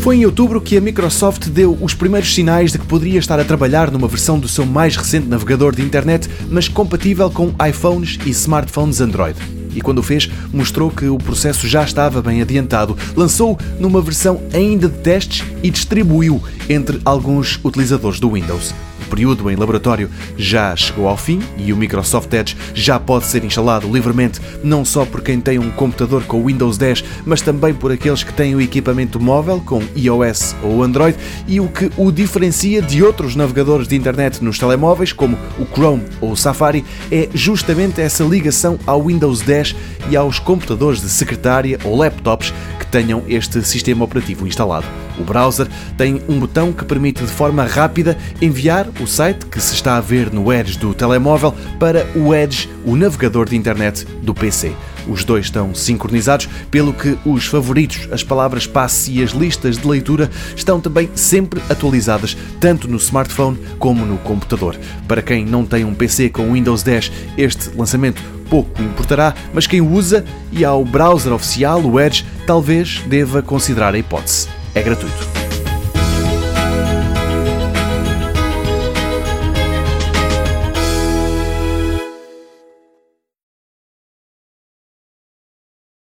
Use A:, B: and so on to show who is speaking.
A: Foi em outubro que a Microsoft deu os primeiros sinais de que poderia estar a trabalhar numa versão do seu mais recente navegador de internet, mas compatível com iPhones e smartphones Android. E quando o fez, mostrou que o processo já estava bem adiantado. Lançou numa versão ainda de testes e distribuiu entre alguns utilizadores do Windows período em laboratório já chegou ao fim e o Microsoft Edge já pode ser instalado livremente não só por quem tem um computador com Windows 10, mas também por aqueles que têm o equipamento móvel com iOS ou Android e o que o diferencia de outros navegadores de internet nos telemóveis, como o Chrome ou o Safari, é justamente essa ligação ao Windows 10 e aos computadores de secretária ou laptops que tenham este sistema operativo instalado. O browser tem um botão que permite de forma rápida enviar o site que se está a ver no Edge do telemóvel para o Edge, o navegador de internet do PC. Os dois estão sincronizados, pelo que os favoritos, as palavras passe e as listas de leitura estão também sempre atualizadas, tanto no smartphone como no computador. Para quem não tem um PC com Windows 10, este lançamento pouco importará, mas quem usa e ao browser oficial, o Edge, talvez deva considerar a hipótese é gratuito.